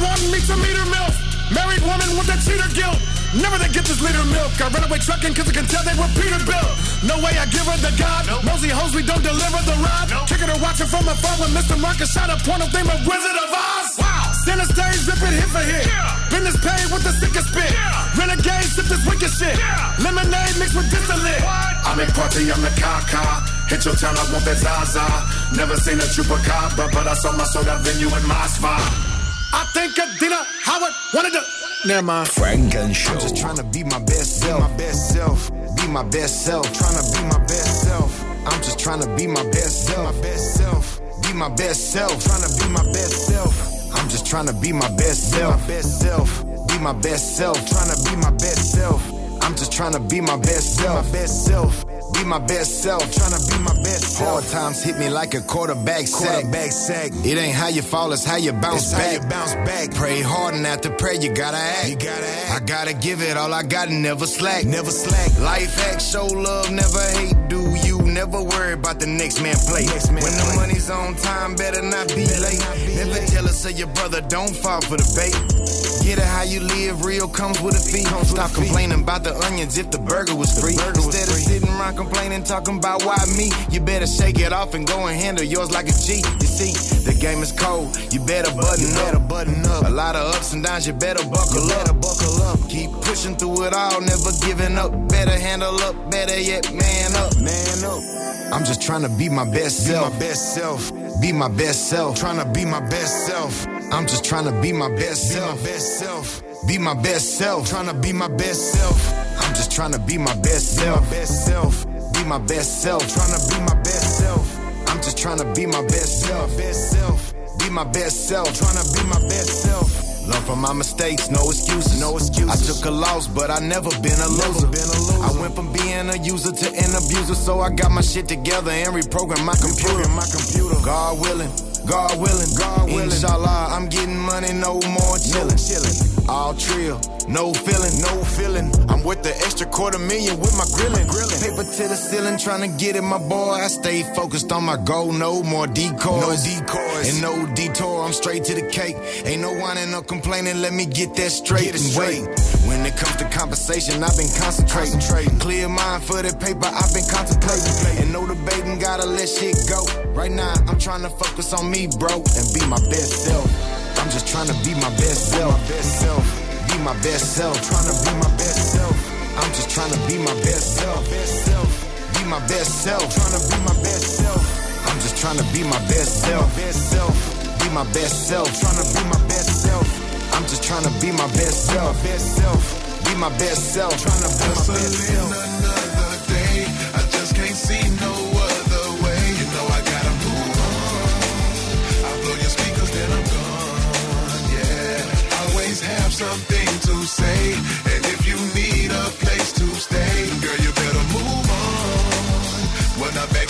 one meets a meter milk. Married woman with a cheater guilt. Never they get this liter milk. I run away trucking cause I can tell they were Peterbilt. No way I give her the God. Nope. Mosey hoes, we don't deliver the rod. Nope. Kicking her watching from afar when Mr. Marcus shot a porno theme of Wizard of Oz. Wow. Center stage, ripping hit for hit. Yeah. Paid with the sickest spit. Yeah. Renegade, sip this wicked shit. Yeah. Lemonade mixed with distillate. I'm in party, I'm the car Hit your town, I want that Zaza. Never seen a chupacabra, but I saw my sold out venue in my Moscow. I think Adina Howard wanted to. Never mind. Funk and Show. I'm just trying to be my best self. Be my best self. Be my best self. Trying to be my best self. I'm just trying to be my best self. My best self. Be my best self. Trying to be my best self. I'm just trying to be my best self. My best self. Be my best self. Trying to be my best self. I'm just trying to be my best self. My best self be my best self, trying to be my best self. Hard times hit me like a quarterback sack. Quarterback sack. It ain't how you fall, it's how you bounce it's back. How you bounce back. Pray hard and after prayer you gotta act. You gotta act. I gotta give it all I got and never slack. Never slack. Life act, show love, never hate. Do never worry about the next man play? Next man when play. the money's on time, better not be better late. Not be never late. jealous of your brother, don't fall for the bait. Get it how you live, real comes with a fee. Stop complaining about the onions if the burger was free. Burger Instead was free. of sitting around complaining, talking about why me, you better shake it off and go and handle yours like a G. You see, the game is cold, you better button you better up. Button up. A lot of ups and downs, you better buckle you better up. Buckle up. Keep pushing through it all, never giving up. Better handle up, better yet, man up. Man up. I'm just trying to be my best be self. Be my best self. Be my best self. Trying to be my best self. I'm just trying to be my best be self. My best self. Be my best self. Trying to be my best self. I'm just trying to be my best self. Be my best self. Be my best self. Trying to be my best self. I'm just trying to be my best self. Be my Best self. Be my best self. Trying to be my best self. Learn from my mistakes, no excuses. No excuses. I took a loss, but I never been a loser. Been a loser. I went from being a user to an abuser, so I got my shit together and reprogrammed my computer. My computer. God willing. God willing, God willing. Inshallah, I'm getting money, no more chillin'. chillin'. All trill, no feeling, no feeling. I'm with the extra quarter million with my grillin'. grillin'. Paper to the ceiling, trying to get it, my boy. I stay focused on my goal, no more decoys. No decoys. And no detour, I'm straight to the cake. Ain't no whining, no complaining, let me get that straight get and straight. wait. When it comes to conversation, I've been concentrating. concentrating. Clear mind for the paper, I've been contemplating. And no debating, gotta let shit go. Right now, I'm trying to focus on me, bro, and be my best self. I'm just trying to be my best self. My best self. Be my best self. Trying to be my best self. I'm just trying to be my best self. Best self. Be my best self. Trying to be my best self. I'm just trying to be my best self. Best self. Be my best self. Trying to be my best self. I'm just trying to be my best self. Best self. Be my best self. Trying to be my best self. Something to say. And if you need a place to stay, girl, you better move on. When I beg,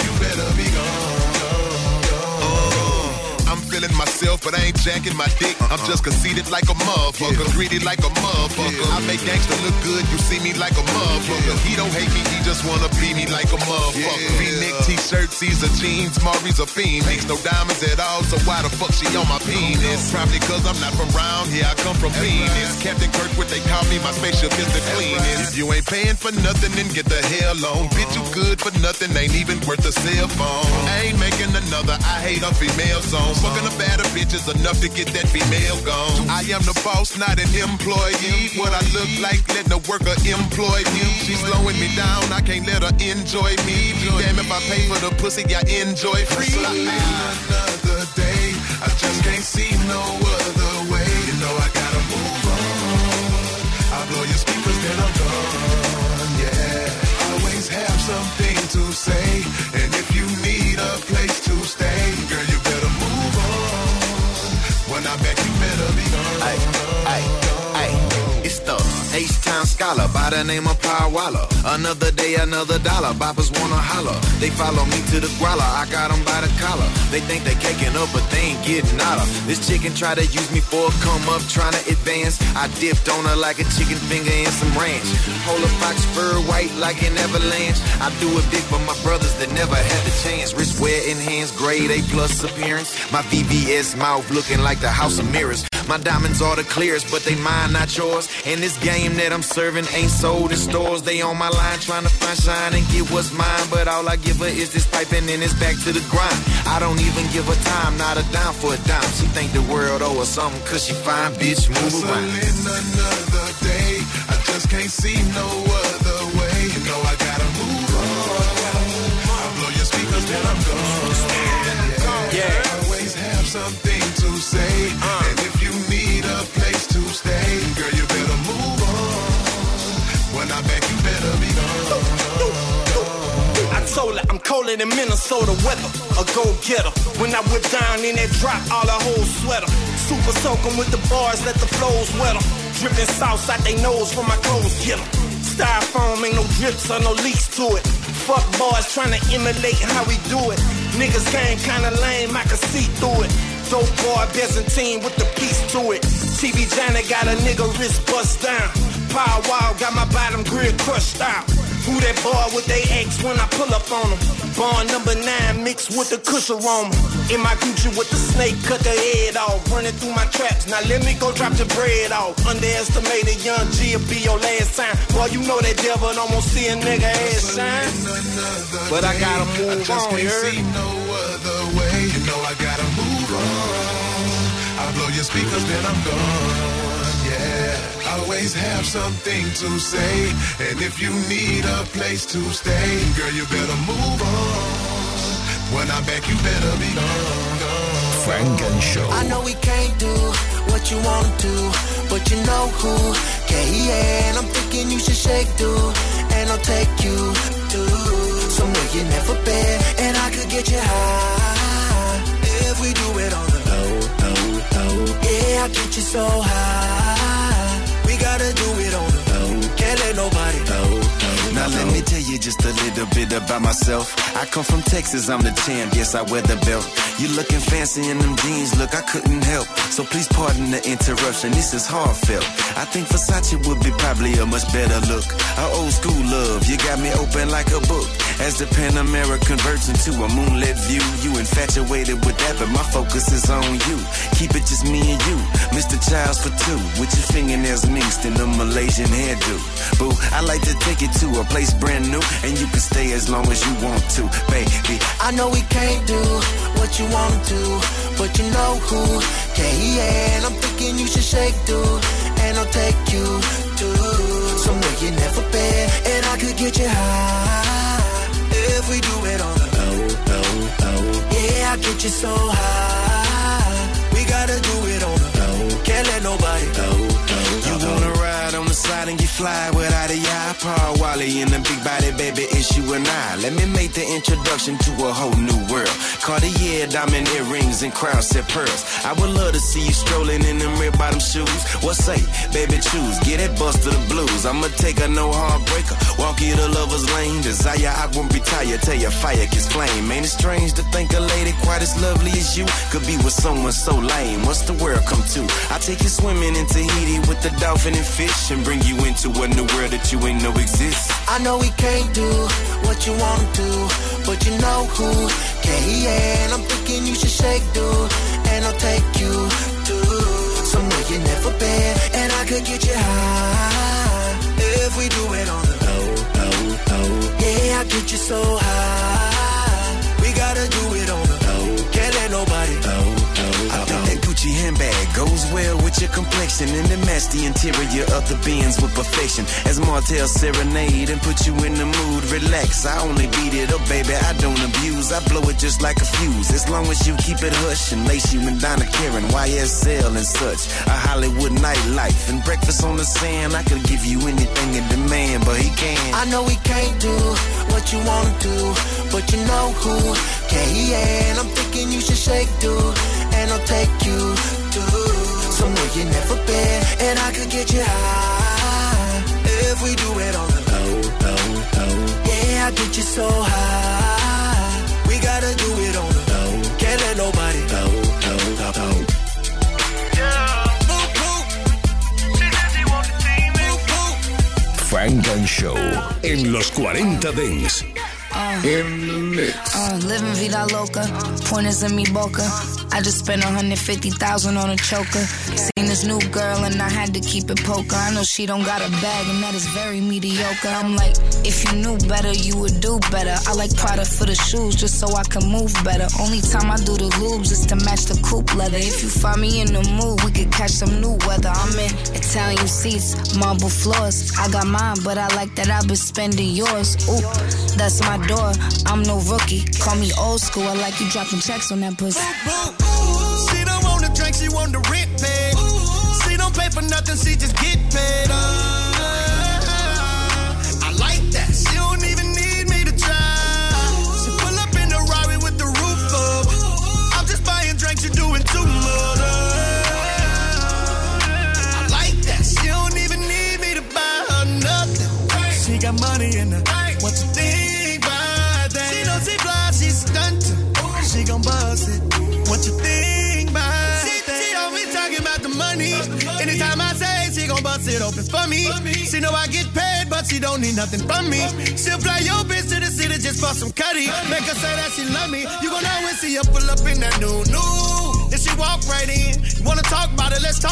feeling myself, but I ain't jacking my dick. Uh-uh. I'm just conceited like a motherfucker, yeah. greedy like a motherfucker. Yeah. I make gangster look good, you see me like a motherfucker. Yeah. He don't hate me, he just wanna be me like a motherfucker. V-neck t-shirts, these are jeans, Mari's a fiend. Makes No diamonds at all, so why the fuck she on my penis? Probably cause I'm not from round here, I come from Venus. Right. Captain Kirkwood, they call me my spaceship is the cleanest. If you ain't paying for nothing, then get the hell on. Bitch, you good for nothing, ain't even worth a cell phone. I ain't making another, I hate a female song. Fucking a better bitch is enough to get that female gone. I am the boss, not an employee. What I look like, let a worker employ me. She's slowing me down, I can't let her enjoy me. Damn, if I pay for the pussy, I enjoy free. Another day, I just can't see no other way. You know I gotta move on. I blow your speakers, then I'm gone. Yeah, always have something to say, and if you need a place to stay, girl, scholar by the name of Waller. Another day, another dollar. Boppers wanna holler. They follow me to the growler. I got them by the collar. They think they caking up, but they ain't getting out of. This chicken try to use me for a come up, trying to advance. I dipped on her like a chicken finger in some ranch. Hold Polar fox fur white like an avalanche. I do it big for my brothers that never had the chance. Wrist wear, hands, grade A plus appearance. My VVS mouth looking like the house of mirrors. My diamonds are the clearest, but they mine, not yours. And this game that I'm serving ain't sold in stores. They on my line trying to find shine and get what's mine. But all I give her is this piping and it's back to the grind. I don't even give her time, not a dime for a dime. She think the world owe her something, cause she fine, bitch, move around. another day, I just can't see no other way. You know I gotta move on. I blow your speakers, then I'm gone. Yeah. Always have something to say. Uh. And place to stay, girl, you better move on. When I'm back, you better be gone. I told her I'm colder than Minnesota weather. A go getter. When I whip down in that drop, all the whole sweater. Super soaking with the bars, let the flows wetter. Dripping sauce out they nose from my clothes, get 'em. Styrofoam ain't no drips or no leaks to it. Fuck boys trying to emulate how we do it. Niggas game kinda lame, I can see through it. Dope boy Byzantine with the piece to it. TV Johnny got a nigga wrist bust down. Power Wild got my bottom grill crushed out. Who that boy with they ex when I pull up on them? Born number nine mixed with the kush aroma. In my Gucci with the snake, cut the head off. Running through my traps, now let me go drop the bread off. Underestimated young G will be your last time. Boy, you know that devil don't want see a nigga ass shine. But I gotta move I just on, can't see no other way. You know I gotta move on. I blow your speakers, then I'm gone. Yeah, always have something to say. And if you need a place to stay, girl, you better move on. When I'm back, you better be gone. gone. Funk and Show. I know we can't do what you wanna but you know who can. And I'm thinking you should shake, dude, and I'll take you to somewhere you never been, and I could get you high if we do it on the low, low, I get you so high. We gotta do it on the low. Can't let nobody know. Let me tell you just a little bit about myself. I come from Texas, I'm the champ, yes I wear the belt. You looking fancy in them jeans, look I couldn't help. So please pardon the interruption, this is heartfelt. I think Versace would be probably a much better look. Our old school love, you got me open like a book. As the Pan America converts into a moonlit view, you infatuated with that, but my focus is on you. Keep it just me and you, Mr. Childs for two, with your fingernails mixed in the Malaysian hairdo. Boo, I like to take it to a place brand new, and you can stay as long as you want to, baby. I know we can't do what you want to, but you know who can. Yeah, I'm thinking you should shake, dude, and I'll take you to somewhere you never been, and I could get you high if we do it on the low, low, low. Yeah, I get you so high. We gotta do it. Can't let nobody know. You wanna ride on the side and get fly without a yacht? Wally and the big body baby, it's you and I. Let me make the introduction to a whole new world. Cartier diamond earrings and crown set pearls. I would love to see you strolling in them red bottom shoes. What say, baby, choose. Get it bust to the blues. I'ma take a no heartbreaker. Walk you to lover's lane. Desire, I won't be tired. Tell your fire gets flame. Ain't it strange to think a lady quite as lovely as you could be with someone so lame? What's the world come to? I take you swimming in Tahiti with the dolphin and fish and bring you into a new world that you ain't know exists. I know we can't do what you want to, but you know who can. And I'm thinking you should shake, dude, and I'll take you to somewhere you never been, and I could get you high if we do it on the low, low, low. Yeah, I get you so high. We gotta do it well with your complexion and it match the interior of the Benz with perfection. As Martell serenade and put you in the mood, relax. I only beat it up, baby. I don't abuse. I blow it just like a fuse. As long as you keep it hush and lace you in Donna Karan, YSL and such. A Hollywood nightlife and breakfast on the sand. I could give you anything in demand, but he can't. I know he can't do what you want to, but you know who can. I'm thinking you should shake, dude, and I'll take you to somewhere you never been, and I could get you high if we do it on the low, low, low. Yeah, I get you so high. We gotta do it on the low. Can't let nobody know, know, know. Funk and Show en los 40 Dents. Uh, in the mix. Uh, living vida loca. Pointers in me boca. I just spent 150,000 on a choker. Seen this new girl and I had to keep it poker. I know she don't got a bag and that is very mediocre. I'm like, if you knew better, you would do better. I like Prada for the shoes just so I can move better. Only time I do the lubes is to match the coupe leather. If you find me in the mood, we could catch some new weather. I'm in Italian seats, marble floors. I got mine, but I like that I've been spending yours. Ooh, that's my door. I'm no rookie. Call me old school. I like you dropping checks on that pussy. She don't want the drink, she want the rent paid. She don't pay for nothing, she just get paid. Uh, she gon' bust it open for me. She know I get paid, but she don't need nothing from me. She'll fly your bitch to the city just for some cutty. Make her say that she love me. You gon' always see her pull up in that new new. Then she walk right in. You wanna talk about it? Let's talk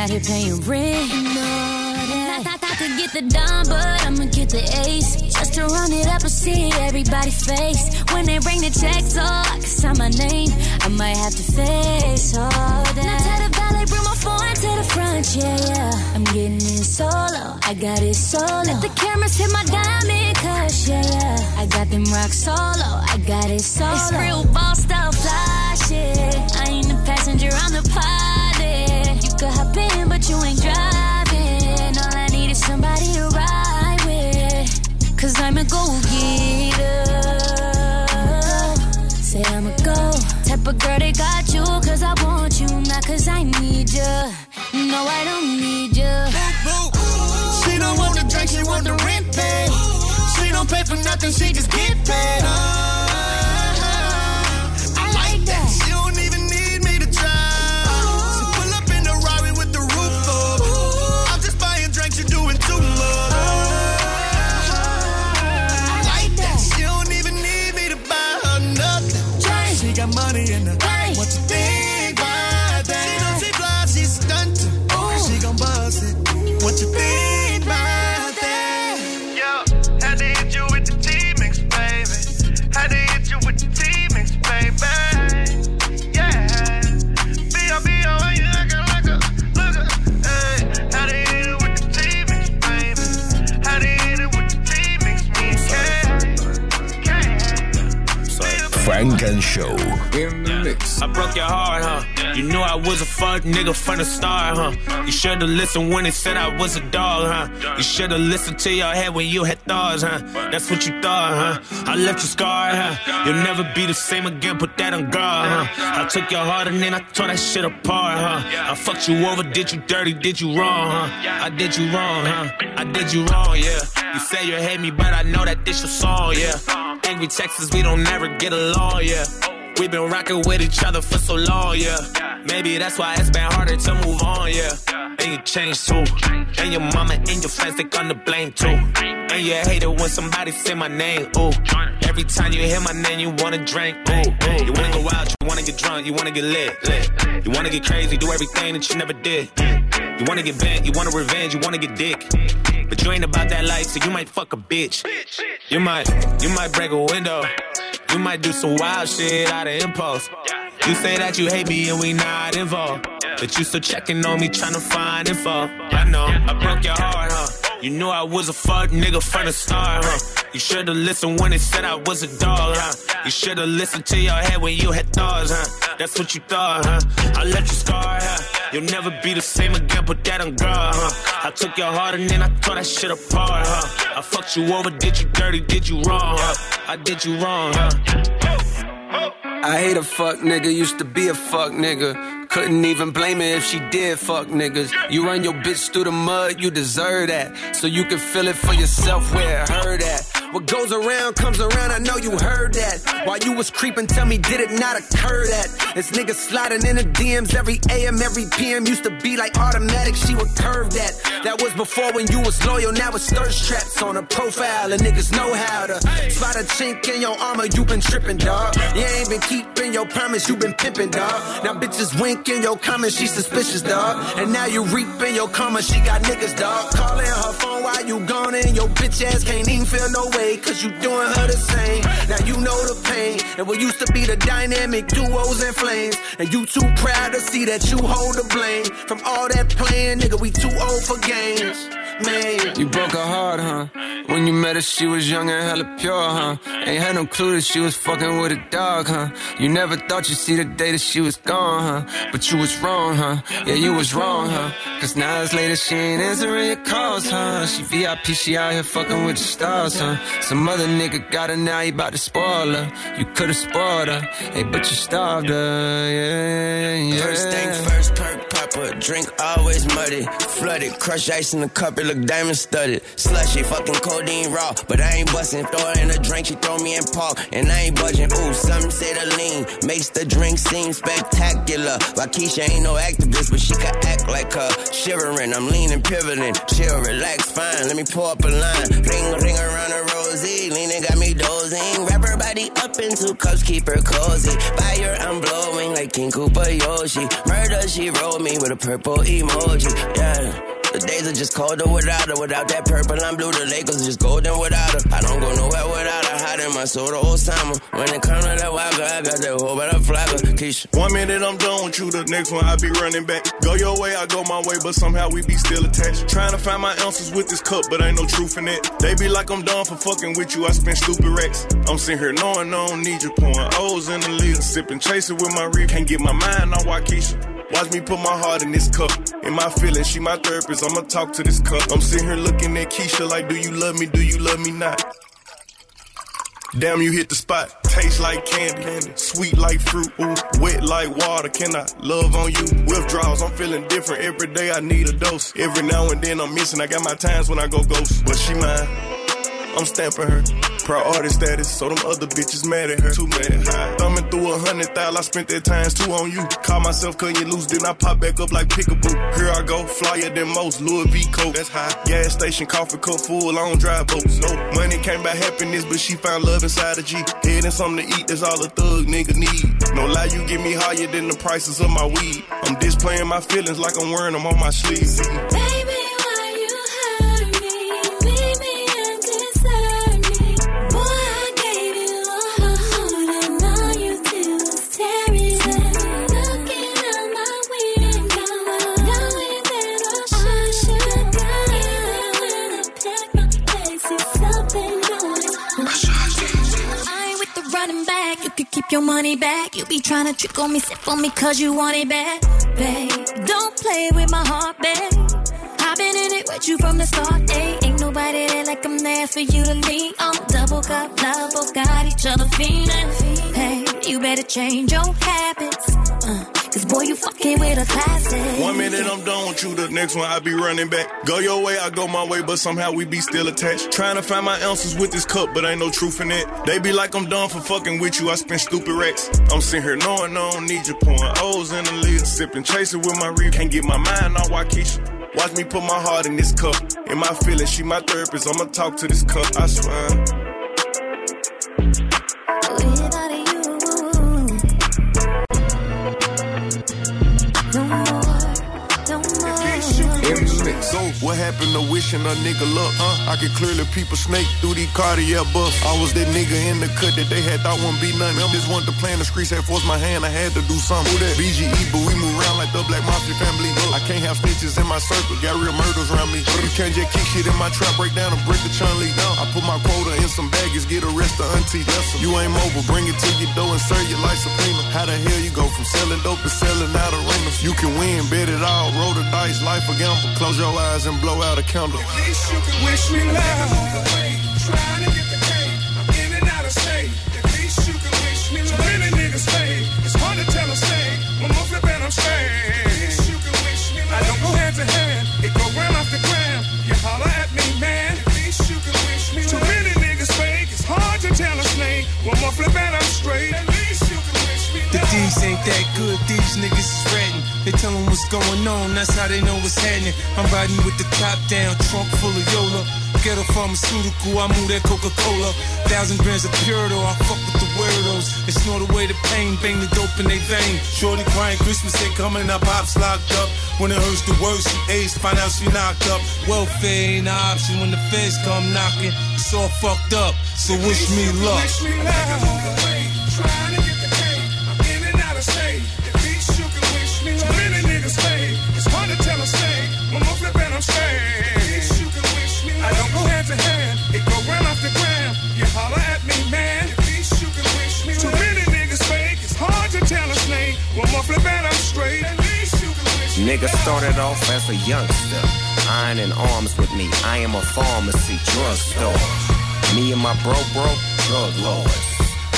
out here paying rent. and all that. I, I, I could get the dime, but I'ma get the ace. Just to run it up and see everybody's face. When they bring the checks, oh, I can sign my name. I might have to face all that. Now tell the valet, bring my phone to the front, yeah, yeah. I'm getting it solo, I got it solo. Let the cameras hit my diamond cush, yeah, yeah. I got them rock solo, I got it solo. It's real ball style fly shit. I ain't the passenger, I'm the pilot. You could hop nothing, she just get paid. Mix. I broke your heart, huh? You knew I was a fuck nigga from the start, huh? You should've listened when they said I was a dog, huh? You should've listened to your head when you had thoughts, huh? That's what you thought, huh? I left you scarred, huh? You'll never be the same again, put that on guard, huh? I took your heart and then I tore that shit apart, huh? I fucked you over, did you dirty, did you wrong, huh? I did you wrong, huh? I did you wrong, yeah. You say you hate me, but I know that this your song, yeah. Angry Texas, we don't never get along, yeah. We've been rocking with each other for so long, yeah. Maybe that's why it's been harder to move on, yeah. and you changed too. And your mama and your friends, they gonna blame too. And you hate it when somebody say my name, ooh. Every time you hear my name, you wanna drink, ooh. ooh. You wanna go out, you wanna get drunk, you wanna get lit, lit. You wanna get crazy, do everything that you never did. You wanna get bent, you wanna revenge, you wanna get dick. But you ain't about that life, so you might fuck a bitch. You might, you might break a window. You might do some wild shit out of impulse. You say that you hate me and we not involved. But you still checking on me, trying to find info. I know, I broke your heart, huh? You knew I was a fuck nigga from the start, huh? You should've listened when they said I was a dog, huh? You should've listened to your head when you had thoughts, huh? That's what you thought, huh? I left you scarred, huh? You'll never be the same again, put that on guard, huh? I took your heart and then I tore that shit apart, huh? I fucked you over, did you dirty, did you wrong, huh? I did you wrong, huh? I hate a fuck nigga, used to be a fuck nigga. Couldn't even blame her if she did fuck niggas. You run your bitch through the mud, you deserve that. So you can feel it for yourself where it hurt at. What goes around comes around, I know you heard that. While you was creeping, tell me, did it not occur that? This nigga sliding in the DMs every AM, every PM used to be like automatic, she would curve that. That was before when you was loyal, now it's thirst traps on a profile, and niggas know how to spot a chink in your armor, you been tripping, dog. You ain't been keeping your promise, you been pimping, dog. Now bitches winking your comments, she suspicious, dog. And now you reaping your karma, she got niggas, dog. Calling her phone while you gone, and your bitch ass can't even feel no way, cause you doing her the same. Now you know the pain, and what used to be the dynamic duos and flames. And you too proud to see that you hold the blame. From all that playing, nigga, we too old for games. You broke her heart, huh? When you met her, she was young and hella pure, huh? Ain't had no clue that she was fucking with a dog, huh? You never thought you'd see the day that she was gone, huh? But you was wrong, huh? Yeah, you was wrong, huh? Cause now hours later, she ain't answering your calls, huh? She VIP, she out here fucking with the stars, huh? Some other nigga got her now, he about to spoil her. You could've spoiled her, hey, but you starved her, yeah, yeah. First thing first, perk popper, drink always muddy, flooded, crush ice in the cup, it look diamond studded, slushy, fucking codeine raw, but I ain't busting. Throw her in a drink, she throw me in park, and I ain't budging. Ooh, some say the lean makes the drink seem spectacular. Keisha ain't no activist, but she can act like her. Shivering, I'm leaning, pivoting, chill, relax, fine. Let me pull up a line, ring, ring around a rosy, leaning. Body up in two cups, keep her cozy. Fire, I'm blowing like King Koopa Yoshi. Murder, she rolled me with a purple emoji. Yeah. The days are just colder without her. Without that purple, I'm blue. The Lakers are just golden without her. I don't go nowhere without her. Hiding my soul to Osama. When it comes to that girl, I got that whole better flagger. Keisha. One minute I'm done with you, the next one I be running back. Go your way, I go my way, but somehow we be still attached. Trying to find my answers with this cup, but ain't no truth in it. They be like I'm done for fucking with you. I spend stupid racks. I'm sitting here knowing I don't need you. Pouring O's in the lead, sipping, chasing with my reef. Can't get my mind on Waukesha. Watch me put my heart in this cup. In my feelings, she my therapist. I'ma talk to this cup. I'm sitting here looking at Keisha like, do you love me? Do you love me not? Damn, you hit the spot. Taste like candy, sweet like fruit, ooh, wet like water. Can I love on you? Withdrawals, I'm feeling different every day. I need a dose. Every now and then I'm missing. I got my times when I go ghost, but she mine. I'm stamping her. Artist status, so them other bitches mad at her. Too mad. High. Thumbing through a hundred thousand, I spent that times two on you. Call myself cutting you loose, then I pop back up like pickaboo. Here I go, flyer than most, Louis V coat. That's high. Gas station, coffee cup full, I don't drive boats. No money came by happiness, but she found love inside a G. Head and something to eat, that's all a thug nigga need. No lie, you get me higher than the prices of my weed. I'm displaying my feelings like I'm wearing them on my sleeve. Your money back. You be trying to trick on me, sip on me, cause you want it back. Babe, don't play with my heart, babe. I've been in it with you from the start, hey. Ain't nobody there like I'm there for you to lean on. Double cup love, both got each other feeling. Hey, you better change your habits. Uh, Cause boy, you fucking with a classic. One minute I'm done with you, the next one I be running back. Go your way, I go my way, but somehow we be still attached. Trying to find my ounces with this cup, but ain't no truth in it. They be like I'm done for fucking with you, I spend stupid racks. I'm sitting here knowing I don't need you, pouring O's in the lid, sipping, chasing with my reef. Can't get my mind on Waukesha. Watch me put my heart in this cup. In my feelings, she my therapist. I'ma talk to this cup, I swear. So, what happened to wishing a nigga luck? I can clearly peep a snake through these Cartier buffs. I was that nigga in the cut that they had thought wouldn't be nothing. Just wanted to play in the streets, had forced my hand, I had to do something. That? BGE, but we move around the Black Mafia family. I can't have snitches in my circle, got real murders around me. You can't just kick shit in my trap, break down and break the chun lead. I put my quota in some baggage, get arrested, auntie. You ain't mobile, bring it to your door and serve your life subpoena. How the hell you go from selling dope to selling out arenas? You can win, bet it all, roll the dice, life a gamble. Close your eyes and blow out a candle. At least you can wish me love. Trying to that good, these niggas is ratting. They tell 'em what's going on, that's how they know what's happening. I'm riding with the top down, trunk full of Yola. Get a pharmaceutical, I move that Coca Cola. Thousand grams of Purito, I fuck with the weirdos. They snort away the pain, bang the dope in they vein. Shorty crying, Christmas ain't coming, our pops locked up. When it hurts the worst, she aced, find out she knocked up. Welfare ain't an option when the feds come knocking. It's all fucked up, so wish me luck. Wish me love. Nigga started off as a youngster, iron in arms with me. I am a pharmacy drugstore. Me and my bro, bro, drug lords.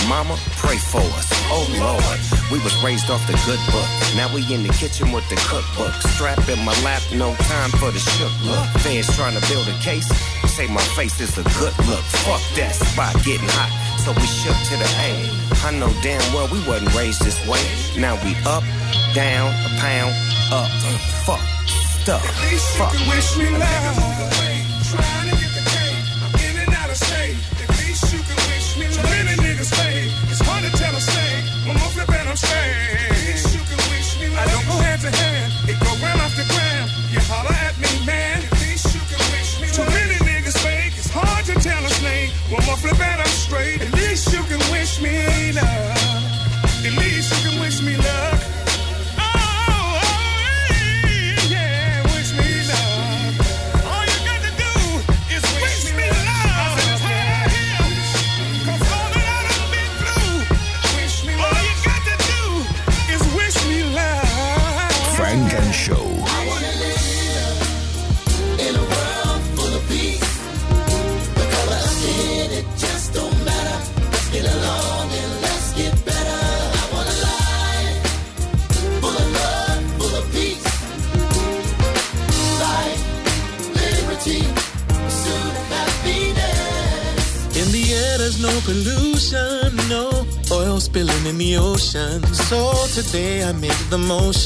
Mama, pray for us. Oh Lord, we was raised off the good book. Now we in the kitchen with the cookbook. Strap in my lap, no time for the shook look. Fans trying to build a case. Say my face is a good look. Fuck that spot getting hot. So we shook to the A. I know damn well we wasn't raised this way. Now we up, down, a pound, up. Fuck, stuff, At least you fuck. can wish me love. Trying to get the cake. I'm in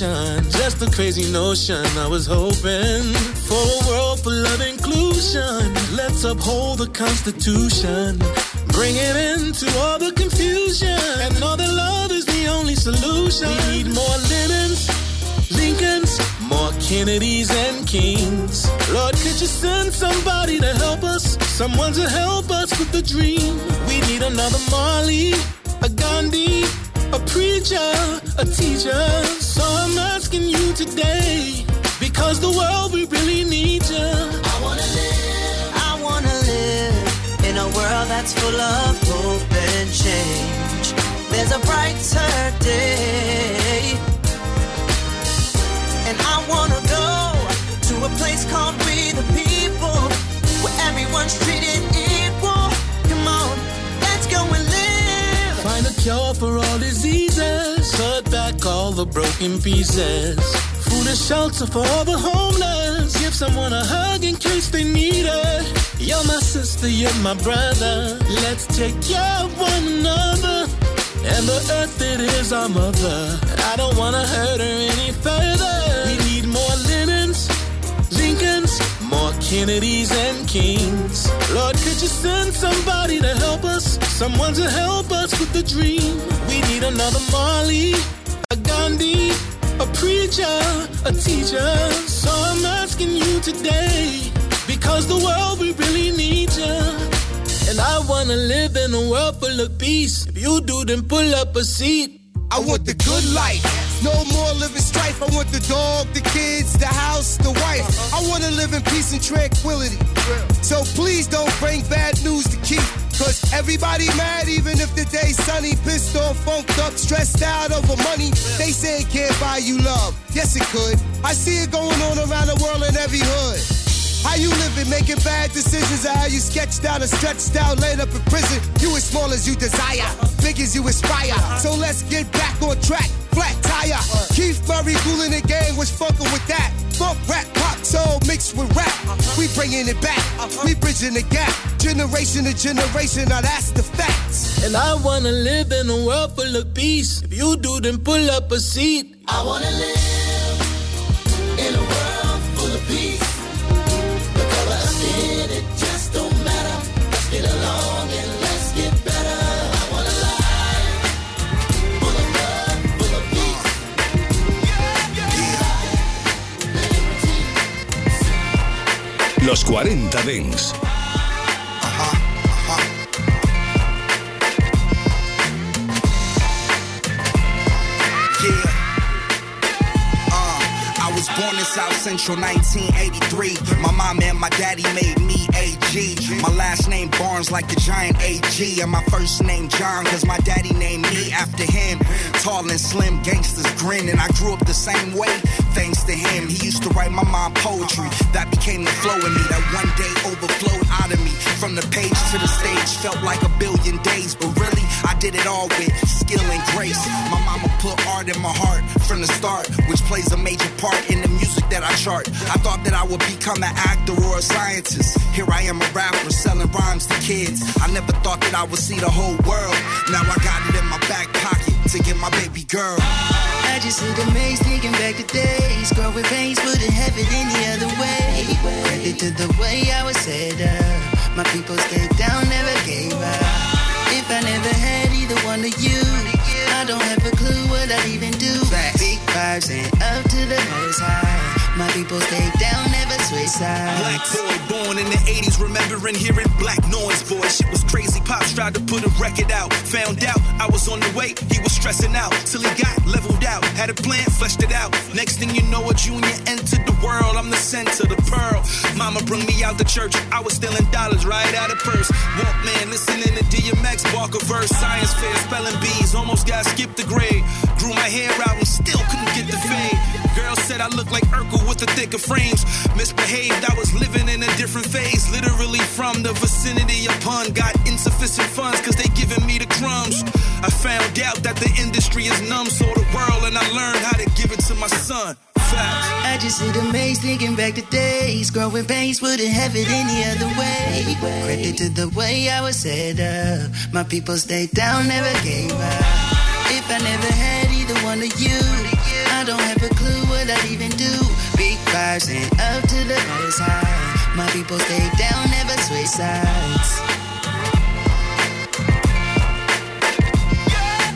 the just a crazy notion. I was hoping for a world full of inclusion. Let's uphold the Constitution, bring it into all the confusion, and all that love is the only solution. We need more Lennons, Lincolns, more Kennedys and Kings. Lord, could you send somebody to help us? Someone to help us with the dream. We need another Marley, a Gandhi, a preacher, a teacher. I'm asking you today, because the world we really need you. I wanna live, I wanna live in a world that's full of hope and change. There's a brighter day. And I wanna go to a place called We the People, where everyone's treated equal. Come on, let's go and live. Find a cure for all diseases. All the broken pieces. Food and shelter for all the homeless. Give someone a hug in case they need it. You're my sister, you're my brother. Let's take care of one another. And the earth, it is our mother. I don't wanna hurt her any further. We need more Lennons, Lincolns, more Kennedys and Kings. Lord, could you send somebody to help us? Someone to help us with the dream. We need another Marley, a preacher, a teacher. So I'm asking you today, because the world we really need you. And I wanna live in a world full of peace. If you do, then pull up a seat. I want the good life. No more living strife. I want the dog, the kids, the house, the wife. I want to live in peace and tranquility. So please don't bring bad news to keep. Cause everybody mad even if the day's sunny. Pissed off, funked up, stressed out over money. They say it can't buy you love. Yes, it could. I see it going on around the world in every hood. How you living, making bad decisions, or how you sketched out and stretched out, laid up in prison. You as small as you desire, big as you aspire. So let's get back on track, flat tire. Keith Murray, cooling the game, was fucking with that. Fuck rap, pop, soul mixed with rap. We bringing it back, we bridging the gap. Generation to generation, now that's the facts. And I wanna live in a world full of peace. If you do, then pull up a seat. I wanna live in a world Los 40 Dents. Yeah. Uh, I was born in South Central 1983. My mom and my daddy made me AG. My last name Barnes like the giant AG. And my first name John cause my daddy named me after him. Tall and slim gangsters grin and I grew up the same way thanks to him. He used to write my mom poetry. That became the flow in me that one day overflowed out of me. From the page to the stage felt like a billion days. But really, I did it all with skill and grace. My mama put art in my heart from the start, which plays a major part in the music that I chart. I thought that I would become an actor or a scientist. Here I am, a rapper selling rhymes to kids. I never thought that I would see the whole world. Now I got it in my back pocket to get my baby girl. I just see the maze thinking back to days. Growing pains wouldn't have it any other way. Credit to the way I was set up. My people stayed down, never gave up. If I never had either one of you, I don't have a clue what I'd even do. Big vibes and up to the most high. My people stayed down, never switch sides. Black boy born in the 80s, remembering hearing black noise, boy. Shit was crazy. Pops tried to put a record out. Found out I was on the way, he was stressing out. Till he got leveled out. Had a plan, fleshed it out. Next thing you know, a junior entered the world. I'm the center, the pearl. Mama brung me out the church. I was stealing dollars right out of purse. Walkman, listening to DMX, Barker verse. Science fair, spelling bees. Almost got skipped the grade. Grew my hair out and still couldn't get the fade. Girl said I look like Urkel with the thicker frames. Misbehaved, I was living in a different phase. Literally from the vicinity of pun. Got insufficient funds cause they giving me the crumbs. I found out that the industry is numb, so the world, and I learned how to give it to my son. I just see the maze thinking back to days. Growing pains wouldn't have it any other way. Credit to the way I was set up. My people stayed down, never gave up. If I never had either one of you, I don't have a clue what I'd even do. Big vibes and up to the most high. My people stayed down, never switch sides.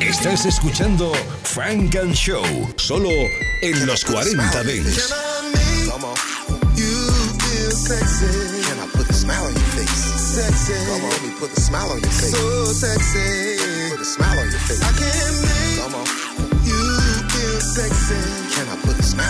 Estás escuchando Frank and Show, solo en los 40 Dents. Sexy. Can I put a smile on your face? Sexy. Come on, let me put a smile on your face. So sexy. Put a smile on your face. I can't make. Come on. You feel sexy. Can I put a smile on your face?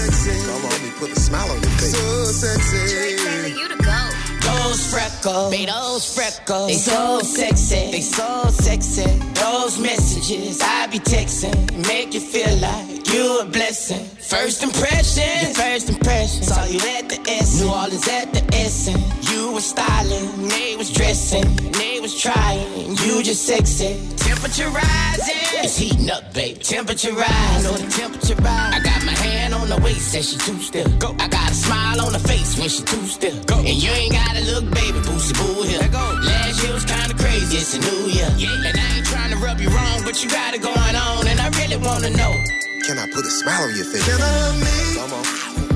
Sexy. Come on, let me put a smile on your face. So sexy. you to go. Go Those freckles, they those freckles. They so sexy, they so sexy. Those messages I be texting make you feel like you a blessing. First impression, your first impression. Saw you at the S, New Orleans at the Essen. You was styling, they was dressing, they was trying. You just sexy. Temperature rising, it's heating up, baby. Temperature rise, know the temperature rise. I got my hand on the waist, and she too still. Go. I got a smile on the face when she too still. Go. And you ain't gotta look, baby, boosty boo here. Go. Last year was kinda crazy, it's a new year. Yeah. And I ain't trying to rub you wrong, but you got it going on, and I really wanna know. Can I put a smile on your face? Can I make Come on.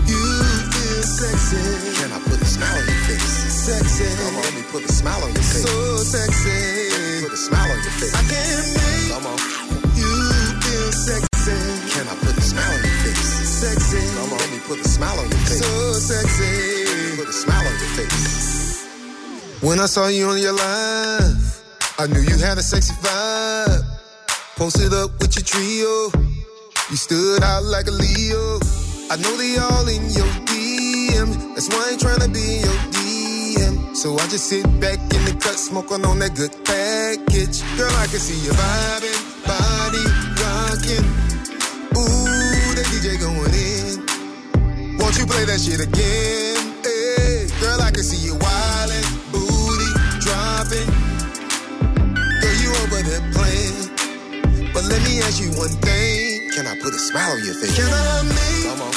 you feel sexy? Can I put a smile on your face? Sexy. Come on, let me put a smile on your face. So sexy. Put a smile on your face. I can make Come on. you feel sexy. Can I put a smile on your face? Sexy. Come on, let me put a smile on your face. So sexy. Put a smile on your face. When I saw you on your live, I knew you had a sexy vibe. Posted up with your trio. You stood out like a Leo. I know they all in your DM. That's why I ain't tryna be in your DM. So I just sit back in the cut, smoking on that good package. Girl, I can see you vibing, body rocking. Ooh, that DJ going in. Won't you play that shit again? Hey, girl, I can see you wildin', booty dropping. Girl, you over there playing. But let me ask you one thing. Can I put a smile on your face? Can I make Come on.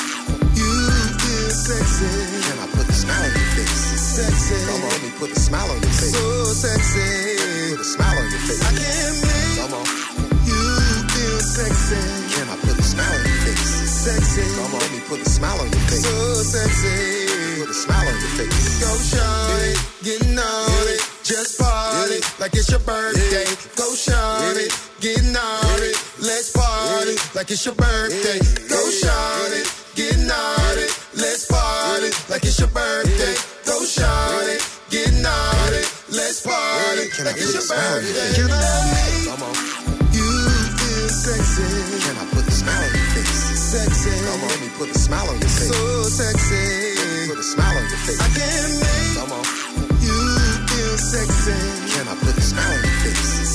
you feel sexy? Can I put a smile on your face? Sexy. Come on, let me put a smile on your face. So sexy. Put a smile on your face. I can't make Come on. you feel sexy. Can I put a smile on your face? Sexy. Come on, let me put a smile on your face. So sexy. Put a smile on your face. Go shawty, get naughty, just party like it's your birthday. Go shine, shawty, get naughty, let's party like it's your birthday. Go shawty, get naughty, let's party like it's your birthday. Go shawty, get naughty, let's party like it's your smile on your birthday. Can I make you feel sexy? Can I put a smile on your face? Sexy, Come on, me put a smile on your face. so sexy. Put a smile on your face. I can make Come on. you feel sexy. Can I put a smile on your face?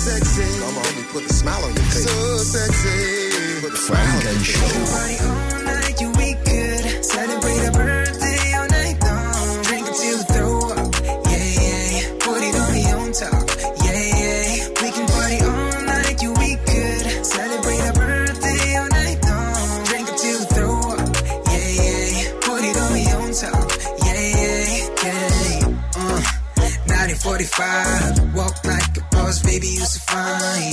Sexy. Come on, let put a smile on your face. So sexy. Put a smile on your face. Party all night, you we could celebrate a birthday all night long. Drink until we throw up, yeah, yeah. Put it on the on top, yeah, yeah. We can party all night, you we could celebrate a birthday all night long. Drink until we throw up, yeah, yeah. Put it on the on top, yeah, yeah, yeah. Uh, 1945, walk like a boss, baby,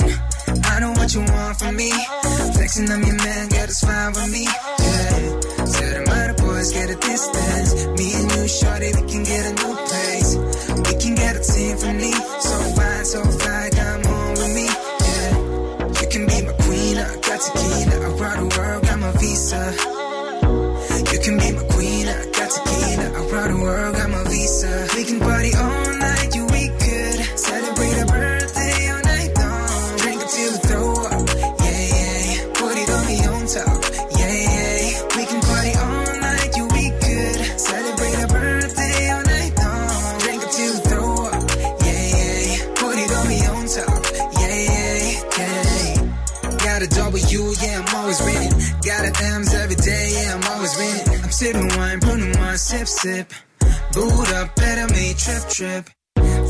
sip. Boot up, better me trip, trip.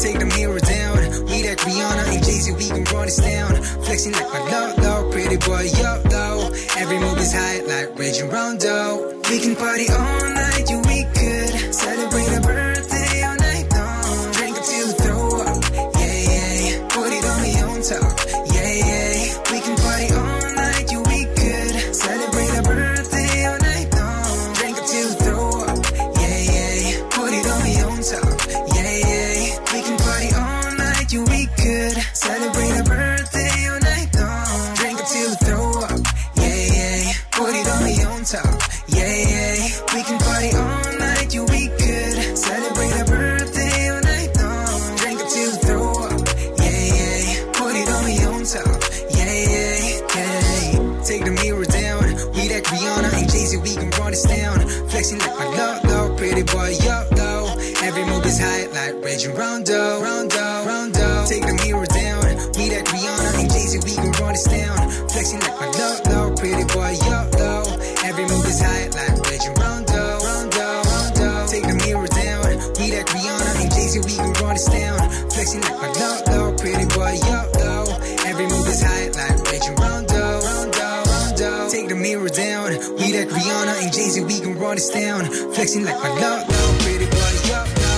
Take the mirror down. We that Rihanna and Jay-Z, we can run this down. Flexing like my low, low, pretty boy, yo, low. Every move is high like Rajon Rondo. We can party all night, top, yeah, yeah. We can we can run this down. Flexing like my low, low, pretty like Rajon Rondo.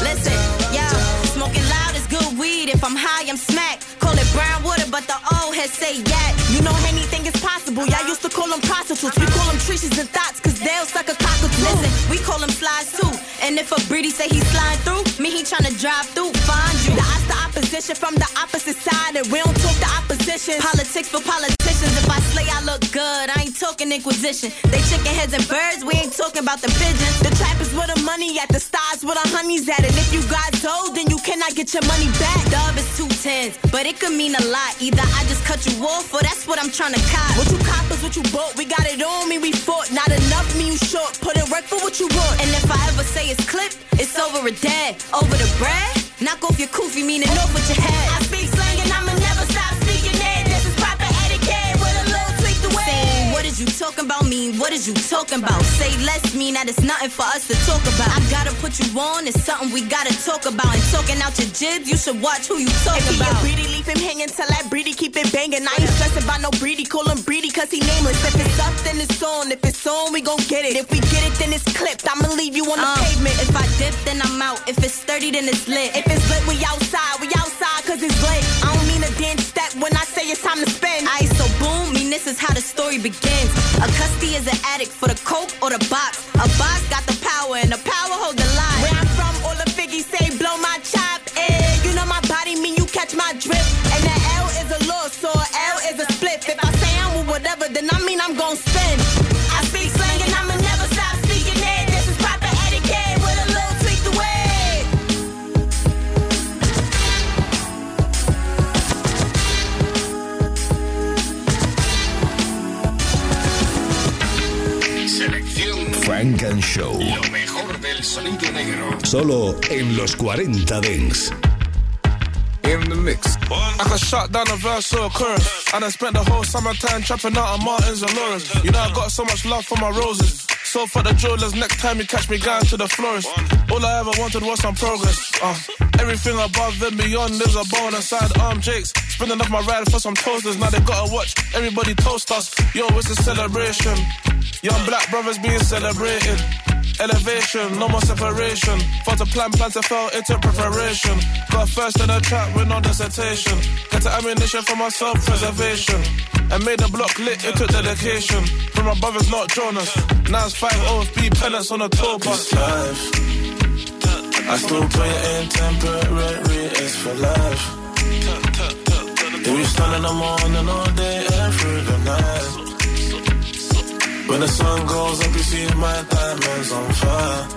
Listen, yo, smoking loud is good weed. If I'm high, I'm smacked. Call it brown water, but the old head say yak. You know anything is possible. Y'all used to call them prostitutes. We call them treaches and thoughts, cause they'll suck a cockatoo. Listen, we call them slides too. And if a breedy say he's sliding through, me he tryna drive through, find you. The odds the opposition from the opposite side, and we don't talk the opposition. Politics for politicians. If I slay, I look good. I ain't talking inquisition. They chicken heads and birds, we ain't talking about the pigeons. The trap is where the money at, the stars where the honey's at. And if you got old, then you cannot get your money back. Dub is two tens, but it could mean a lot. Either I just cut you off, or that's what I'm trying to cop. What you cop is what you bought. We got it on me, we fought. Not enough, me you short. Put it work for what you want. And if I ever say it's clipped, it's over or dead. Over the bread, knock off your koofy, meaning off with your head. I speak is you talking about? Mean, what is you talking about? Say less mean that it's nothing for us to talk about. I gotta put you on, it's something we gotta talk about. And talking out your jibs, you should watch who you talking If he about. a breedy, leave him hanging till that breedy keep it banging. I ain't stressing about no breedy, call him breedy cause he nameless. If it's up, then it's on. If it's on, we gon' get it. If we get it, then it's clipped. I'ma leave you on the Uh, pavement. If I dip, then I'm out. If it's sturdy, then it's lit. If it's lit, we outside. We outside cause it's lit. I don't mean a dance step when I say it's time to spend. Aight, is how the story begins. A custody is an addict for the coke or the box. A box got the power, and the power hold the line. Where I'm from, all the figgies say blow my chop. Eh, you know my body mean you catch my drift. Selección and Show. Lo mejor del sonido negro. Solo en los 40 Dance. In the mix. I could shut down a verse or a chorus. And I spent the whole summertime trapping out on Martins and Lawrence. You know I got so much love for my roses. So for the jewelers, next time you catch me going to the florist. All I ever wanted was some progress. Uh, everything above and beyond is a bonus. Side arm Jakes, spending off my ride for some toasters. Now they gotta watch everybody toast us. Yo, it's a celebration. Young black brothers being celebrated. Elevation, no more separation. For the plan, plan to fall into preparation. Got first in the trap with no dissertation. Get the ammunition for my self-preservation. And made the block lit, it took dedication. From my brothers not Jonas. Now it's 5 OFB pellets on a tour bus. life. I still it in temporary, it's for life. If you stand in the morning all day When the sun goes up, you see my diamonds on fire.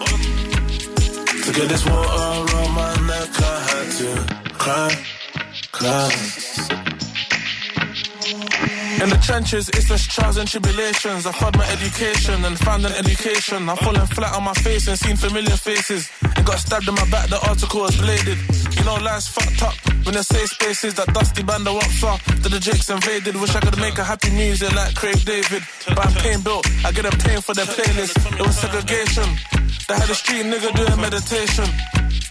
To get this water around my neck, I had to cry, cry. In the trenches, it's just trials and tribulations. I've had my education and found an education. I've fallen flat on my face and seen familiar faces. And got stabbed in my back, the article was bladed. You know, life's fucked up. When they say spaces, that dusty band of ups are. That the Jakes invaded. Wish I could make a happy music like Craig David. But I'm pain built, I get a pain for their playlist. It was segregation. They had a street nigga doing meditation.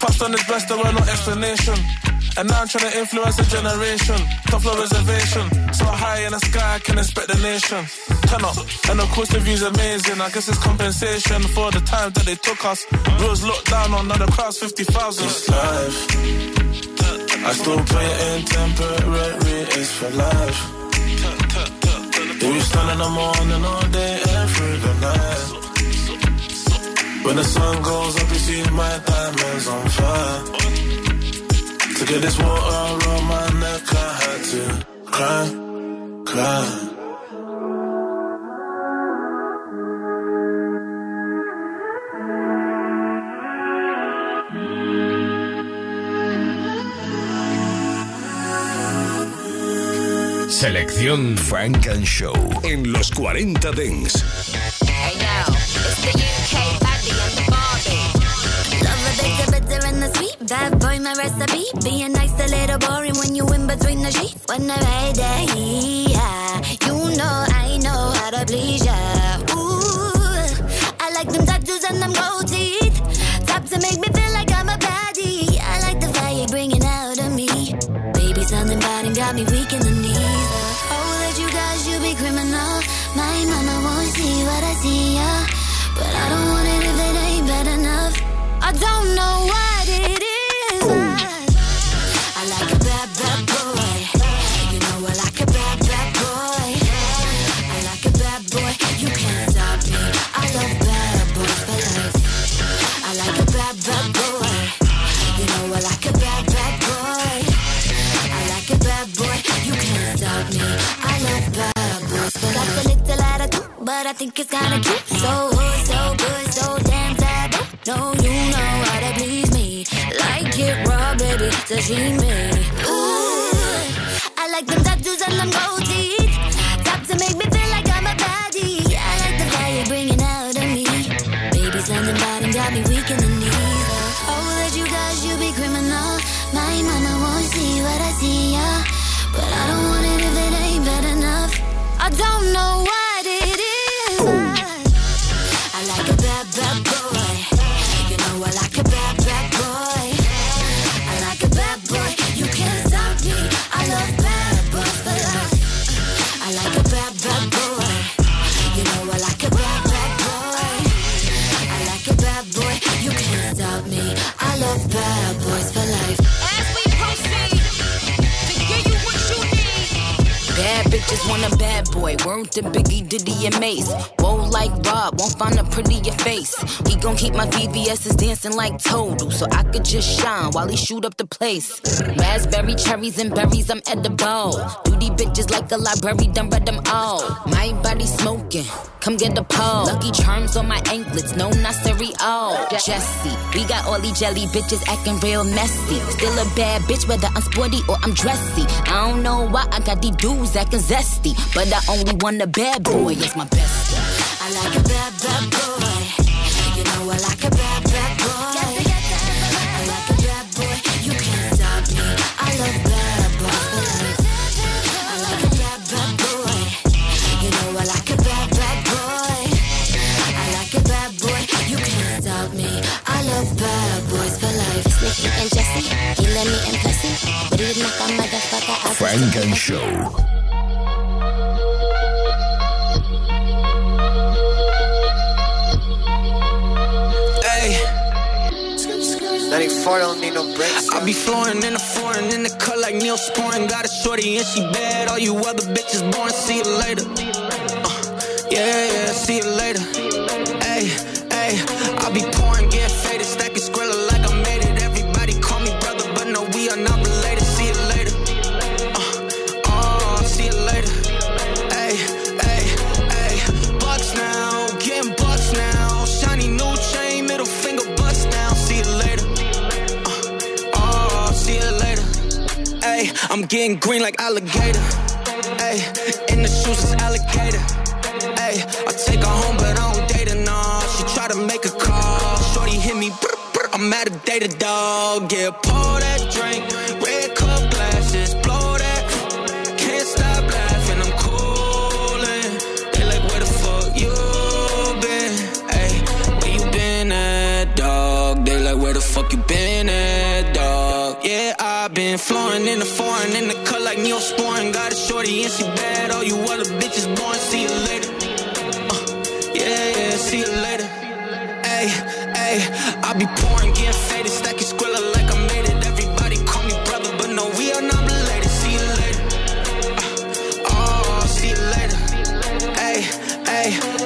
Passed on his best, there were no explanation. And now I'm trying to influence a generation. Top floor reservation. So high in the sky, I can inspect the nation. Turn up. And of course, the view's amazing. I guess it's compensation for the time that they took us. Rules looked down on, now the crowd's 50,000. It's life. I still it in temporary, it's for life. If you stand in the morning all day and through the night. When the sun goes up, you see my diamonds on fire. To get this water around my neck, I had to cry, cry. Selección Frank and Show en los 40 Dents. Hey yo, it's the UK That boy, my recipe. Being nice, a little boring when you in between the sheets. When I'm right there, yeah. You know, I know how to please ya. Ooh, I like them tattoos and them gold teeth. Top to make me feel like I'm a baddie. I like the fire you're bringing out of me. Baby, something bad and got me weak in the knees. Oh, that you guys, you be criminal. My mama won't see what I see, yeah. But I don't want it if it ain't bad enough. I don't know what it is. I, I like a bad, bad boy. You know I like a bad, bad boy. I like a bad boy. You can't stop me. I love bad boys. I like a bad, bad boy. You know I like a bad, bad boy. I like a bad boy. You can't stop me. I love bad boys. Got a little attitude, but I think it's kinda cute. So hood, so good, so damn taboo. No, baby, sashimi. Ooh, I like them tattoos and them gold teeth. Top to make me feel like I'm a baddie. I like the fire bringing out of me. Baby, something bad and got me weak in the knees. Oh, that you guys, you be criminal. My mama won't see what I see, yeah. But I don't want it if it ain't bad enough. I don't know what want a bad boy. Word to Biggie, Diddy, and Mase. Whoa, like Rob, won't find a prettier face. He gon' keep my VVS's dancing like Total, so I could just shine while he shoot up the place. Raspberry, cherries, and berries, I'm edible. Duty bitches like a library, done read them all. My body smoking, come get the pole. Lucky charms on my anklets, no, not cereal. Oh. Jesse, we got all these jelly bitches acting real messy. Still a bad bitch, whether I'm sporty or I'm dressy. I don't know why I got these dudes acting zesty, but I only want a bad boy, it's my bestie. I like a bad, bad boy. You know I like a bad, bad boy. I like a bad boy. You can't stop me. I love bad boys. I like a bad, bad boy. You know I like a bad, bad boy. I like a bad boy. You can't stop me. I love bad boys for life. Slicky and Jesse, he let me impress him. But he knock a motherfucker out. Funk and Show. Hey. 94 don't need no. I be flooring in the foreign in the cut like Neosporin. Got a shorty and she bad. All you other bitches born. See you later. Uh, yeah, yeah, see you later. Hey, hey, I be pouring, getting faded, I'm getting green like alligator. Hey, in the shoes is alligator. Hey, I take her home, but I don't date her, nah. She try to make a call. Shorty hit me, brr, brr. I'm at a data dog. Yeah, pour that drink. Red cup glasses, blow that. Can't stop laughing, I'm coolin'. They like, where the fuck you been? Hey, where you been at, dog? They like, where the fuck you been at? I been flowing in the foreign, in the cut like Neosporin. Got a shorty and she bad. All you other bitches born. See you later. Uh, yeah, yeah, see you later. Hey, hey, I be pouring, getting faded, stacking Skrilla like I made it. Everybody call me brother, but no, we are not related. See you later. Uh, oh, see you later. Hey, hey,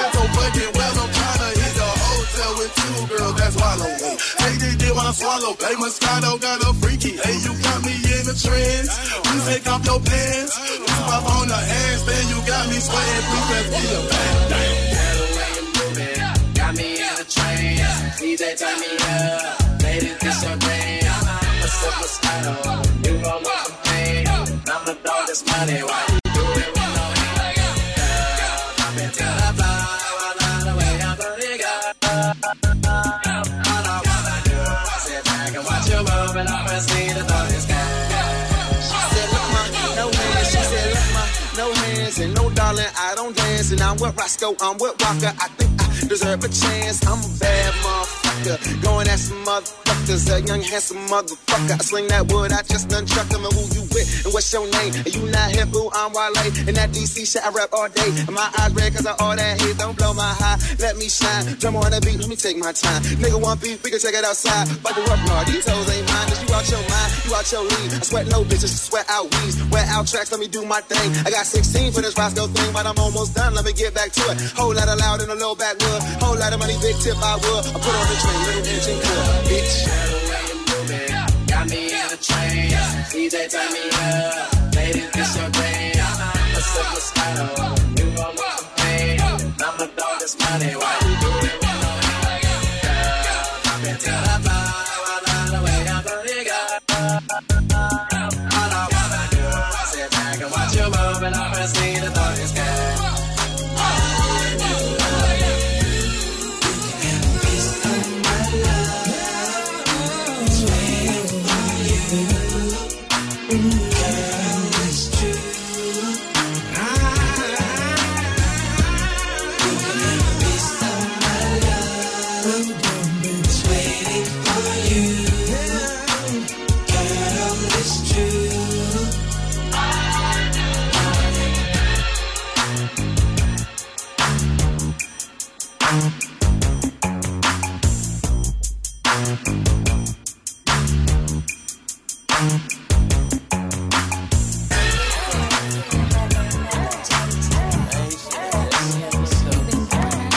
Swallow. Hey, Moscato got a freaky. Hey, you got me in the trends. You take off your pants. You pop on the handstand, you got me sweating. Please let's be a bang. Got me in a trance. DJ turn me up. Ladies, this your game. What's up, Moscato? You want some pain. I'ma throw this money. Why darling. I don't dance and I'm with Roscoe. I'm with Walker. I think I deserve a chance. I'm a bad motherfucker. Going at some motherfuckers. A young handsome motherfucker. I sling that wood. I just done chuck them. And who you with? And what's your name? And you not hip, boo. I'm Wale. And that DC shit I rap all day. And my eyes red cause I all that hate. Don't blow my high. Let me shine. Drum on the beat. Let me take my time. Nigga want beef. We can check it outside. Buckle up, no. These hoes ain't mine. You out your mind. You out your league. I sweat no bitches. Sweat out weeds. Wear out tracks. Let me do my thing. I got 16 for this Roscoe thing. But I'm almost done. Let me get back to it. Whole lot of loud in a low backwood. Whole lot of money. Big tip I would. I put on the train. Little engine cool. Bitch. Got me in a trance. DJ turn me up. Ladies, this your game. What's up, Moscato? You gon' want some pain. I'ma throw this money. Why you do it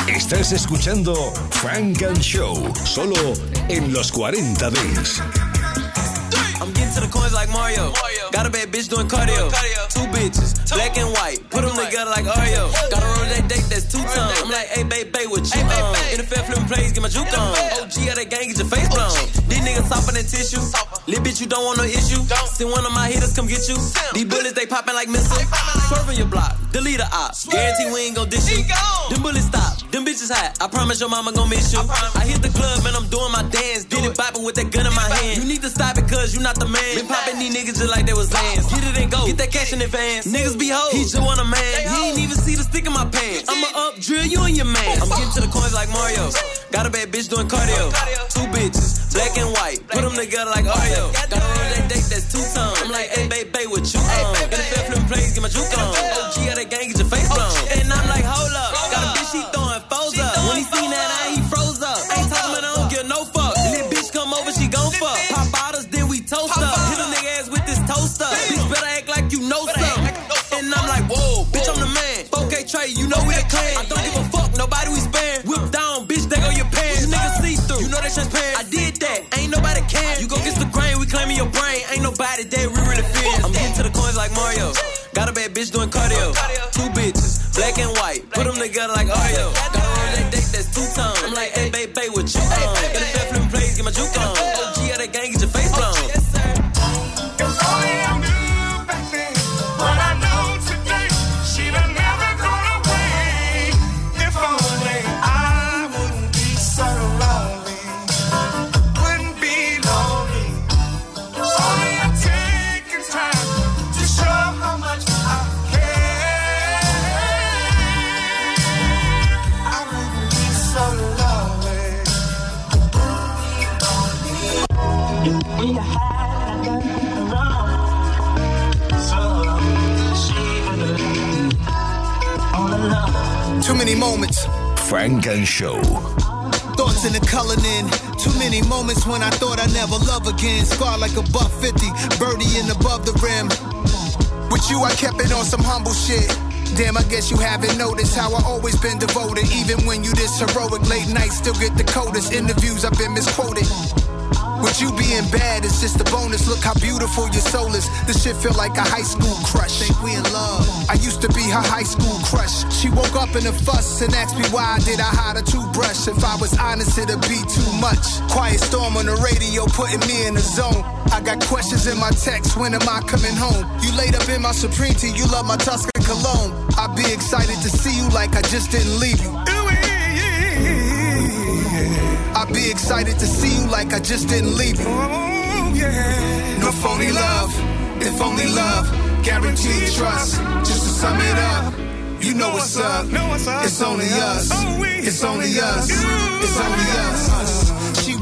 Estás escuchando Frank and Show, solo en los 40 Dents. I'm getting to the coins like Mario. Got a bad bitch doing cardio. Two bitches, black and white. Put them together like Oreo. Got a roll that date that's two times. I'm like, hey, babe, babe, what you on? In NFL flipping plays, get my juke on. OG of that gang, get your face blown. These niggas softer than tissue. Little bitch, you don't want no issue. Send one of my hitters come get you. These bullets, they popping like missiles. Swerving your block, delete a op. Guarantee we ain't gon' dish you. Them bullets stop, them bitches hot. I promise your mama gon' miss you. I hit the club, man, I'm doing my dance. Did it bopping with that gun in my hand. You need to stop it, cause you not the man. Been popping these niggas just like they was lands. Get it and go, get that cash in advance. Niggas be hoes, he just want a man. He ain't even see the stick in my pants. I'ma up drill you and your man. I'm getting to the coins like Mario. Got a bad bitch doing cardio. Two bitches, black and white. Put them together like Oreo. Got a roll that date that's two times. I'm like, hey, babe, babe, what you on? NFL flipping plays, get my juke on. OG of that gang, 4K you know we the clan. I don't give a fuck, nobody we span. Whip down, bitch, they go your pants. You niggas see through, you know that transparent. I did that, ain't nobody can. You go get the grain, we claiming your brain. Ain't nobody there, we really feel. I'm getting to the coins like Mario. Got a bad bitch doing cardio. Two bitches, black and white. Put them together like Oreo. Got when I thought I'd never love again. Scar like a buck 50, birdie in above the rim. With you, I kept it on some humble shit. Damn, I guess you haven't noticed how I always been devoted. Even when you this heroic, late nights still get the coldest. Interviews, I've been misquoted. With you being bad, it's just a bonus. Look how beautiful your soul is. This shit feel like a high school crush. Think we in love. I used to be her high school crush. She woke up in a fuss and asked me why did I hide a toothbrush. If I was honest, it'd be too much. Quiet storm on the radio, putting me in the zone. I got questions in my text. When am I coming home? You laid up in my Supreme tea. You love my Tuscan cologne. I'd be excited to see you like I just didn't leave you. I'd be excited to see you like I just didn't leave you. No phony love, if only love, guaranteed trust. Just to sum it up, you know what's up. It's only us. It's only us. It's only us.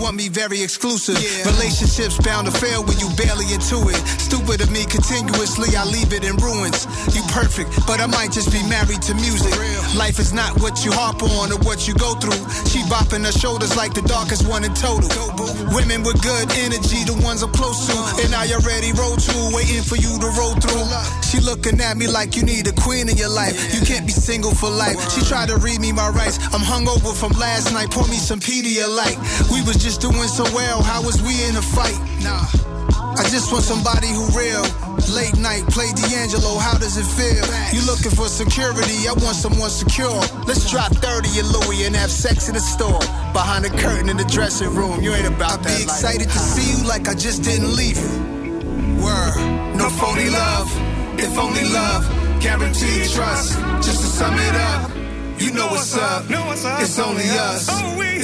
Want me very exclusive. Relationships bound to fail when you barely into it. Stupid of me continuously, I leave it in ruins. You perfect, but I might just be married to music. Life is not what you harp on or what you go through. She bopping her shoulders like the darkest one in total. Women with good energy, the ones I'm close to. And I already roll to, waiting for you to roll through. She looking at me like you need a queen in your life. You can't be single for life. She tried to read me my rights. I'm hungover from last night. Pour me some Pedialyte. We was just doing so well. How was we in a fight? Nah. I just want somebody who real. Late night, play D'Angelo, how does it feel? You looking for security, I want someone secure. Let's drop 30 in Louis and have sex in the store. Behind the curtain in the dressing room, you ain't about I'd that. be excited to see you like I just didn't leave you. Word, no phony love, if only love, guaranteed trust. Just to sum it up, you know what's up. It's only oh, us.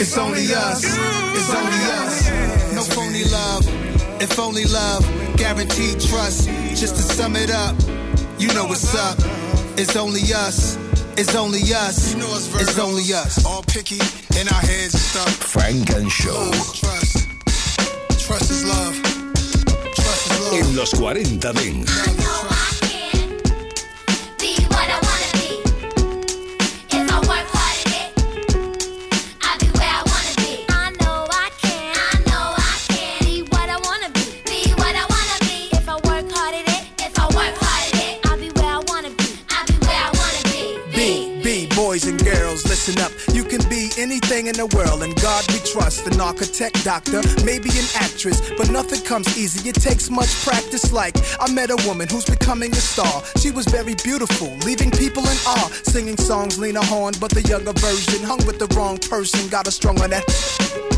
It's only us. It's only us. No phony love, if only love, guaranteed trust. Just to sum it up, you know what's up. It's only us. It's only us. It's only us. All picky in our heads and stuff. Funk and Show. Oh, trust. Trust is love. Trust is love. En los 40 Dance. Listen up. You can be anything in the world, and God we trust. An architect, doctor, maybe an actress, but nothing comes easy. It takes much practice. Like, I met a woman who's becoming a star. She was very beautiful, leaving people in awe. Singing songs, Lena Horne, but the younger version hung with the wrong person. Got a strung on that.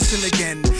listen again.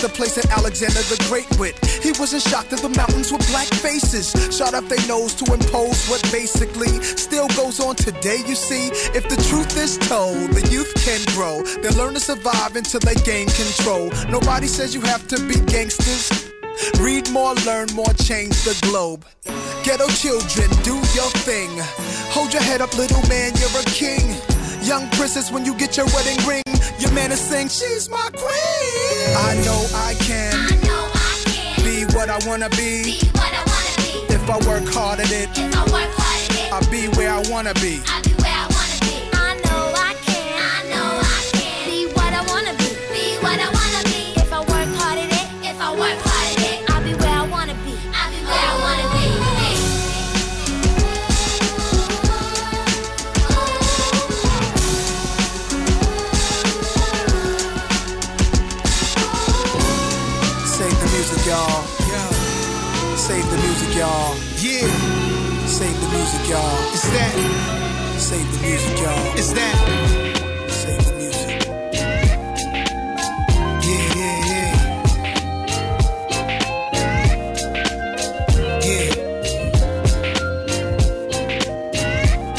the place that Alexander the Great went. He wasn't shocked that the mountains were black faces. Shot up their nose to impose what basically still goes on today, you see. If the truth is told, the youth can grow. They learn to survive until they gain control. Nobody says you have to be gangsters. Read more, learn more, change the globe. Ghetto children, do your thing. Hold your head up, little man, you're a king. Young princess, when you get your wedding ring, your man is saying, She's my queen. I know I can. I know I can Be what I wanna be. be what I wanna be. If I work hard at it, I'll be where I wanna be. Y'all. Yeah. Save the music, y'all. It's that. Save the music, y'all. It's that. Save the music. Yeah, yeah, yeah. Yeah.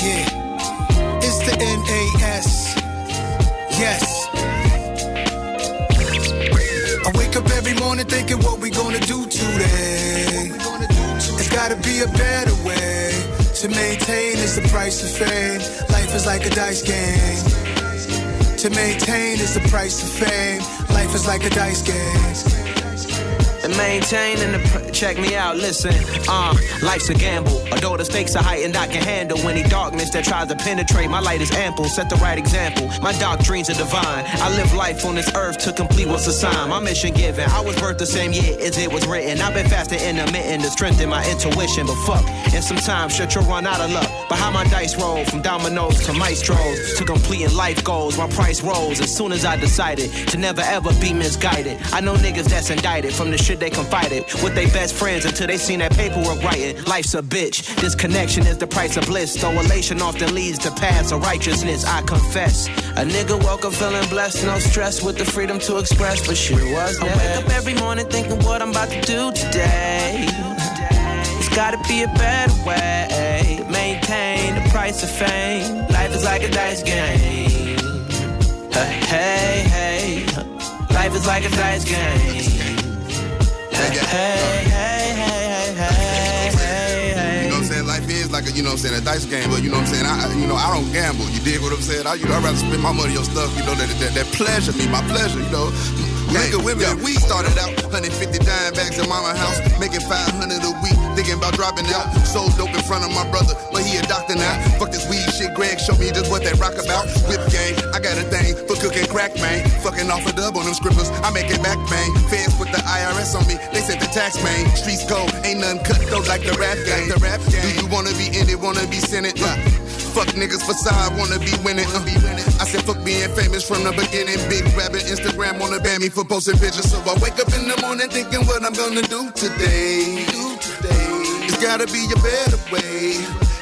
Yeah. It's the NAS. Yes. I wake up every morning thinking what we gonna do today. Gotta be a better way to maintain is the price of fame. Life is like a dice game. To maintain is the price of fame. Life is like a dice game. And the pr- check me out. Listen uh life's a gamble. Although the stakes are heightened i can handle any darkness that tries to penetrate. My light is ample set the right example. My doctrines are divine. I live life on this earth to complete what's assigned. My mission given i was birthed the same year as it was written. I've been fasting intermittent to strengthen my intuition but fuck and sometimes shit you'll run out of luck but how my dice roll from dominoes to maestros to completing life goals my price rose as soon as i decided to never ever be misguided. I know niggas that's indicted from the shit they confided with their best friends until they seen that paperwork writing life's a bitch. This connection is the price of bliss. Though elation often leads to paths of righteousness i confess. A nigga woke up feeling blessed no stress with the freedom to express but shit was I wake up every morning thinking what I'm about to do today. It's gotta be a better way maintain the price of fame life is like a dice game hey hey hey life is like a dice game hey hey hey hey hey hey You know what I'm saying? Life is like a, you know what I'm saying, a dice game, but you know what I'm saying? I, I- you know, I don't gamble. You dig what I'm saying? I, you know, I'd rather spend my money on stuff, you know, that, that, that pleasure me, my pleasure, you know. Nigga, women, we started out 150 dime bags in mama house, making 500 a week, thinking about dropping out. Sold dope in front of my brother, but he a doctor now. Fuck this weed shit, Greg Show me just what that rock about. Whip game, I got a thing for cooking crack, man. Fucking off a dub on them scribblers, I make it back, bang. Feds put the IRS on me, they said the tax, man. Streets cold, ain't nothing cut though like the rap game. The rap game. Do you wanna be in it, wanna be senate? Uh, fuck niggas facade, wanna be winning. Uh, I said fuck being famous from the beginning. Big rabbit, Instagram wanna ban me for posting pictures. So I wake up in the morning thinking what I'm gonna do today. Do today. It's gotta be a better way.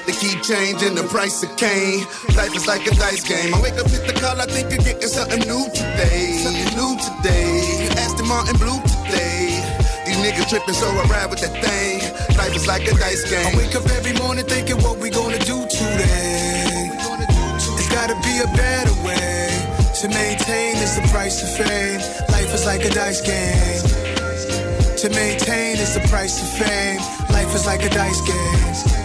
They keep changing the price of cane. Life is like a dice game. I wake up, hit the call, I think of getting something new today. Something new today. Aston Martin blue today. These niggas tripping, so I ride with that thing. Life is like a dice game. I wake up every morning thinking what we gonna a better way to maintain is the price of fame. Life is like a dice game. To maintain is the price of fame. Life is like a dice game.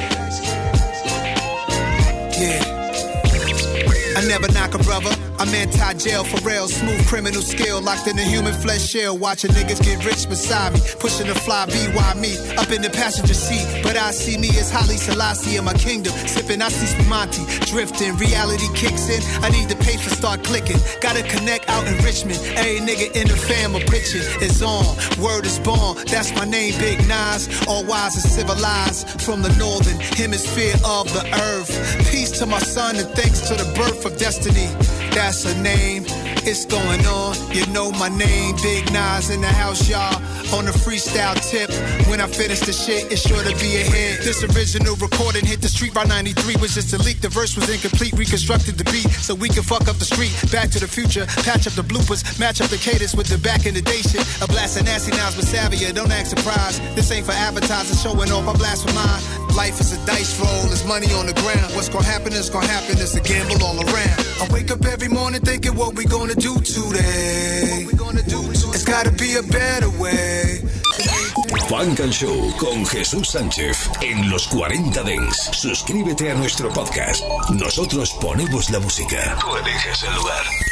Never knock a brother. I'm anti-jail for real, smooth criminal skill, locked in a human flesh shell, watching niggas get rich beside me, pushing the fly BY me up in the passenger seat. But I see me as Haile Selassie in my kingdom, sipping Asti Spumante, drifting. Reality kicks in. I need the paper start clicking. Gotta connect out in Richmond. Every nigga in the fam of pitching is on. Word is born. That's my name, Big Nas. All wise and civilized from the northern hemisphere of the earth. Peace to my son and thanks to the birth of destiny. That's a name. It's going on. You know my name, Big Nas in the house, y'all. On the freestyle tip. When I finish the shit, it's sure to be a hit. This original recording hit the street by 93 was just a leak. The verse was incomplete, reconstructed the beat so we can fuck up the street. Back to the future, patch up the bloopers, match up the cadence with the back in the day shit. A blast of nasty nouns with Savia, don't act surprised. This ain't for advertising, showing off. I blast for mine. Life is a dice roll, there's money on the ground. What's gonna happen is gonna happen, it's a gamble all around. I wake up every morning thinking what we gonna do today. It's gotta be a better way. Funk and Show con Jesús Sánchez en los 40 Dents. Suscríbete a nuestro podcast. Nosotros ponemos la música. Tú eliges el lugar.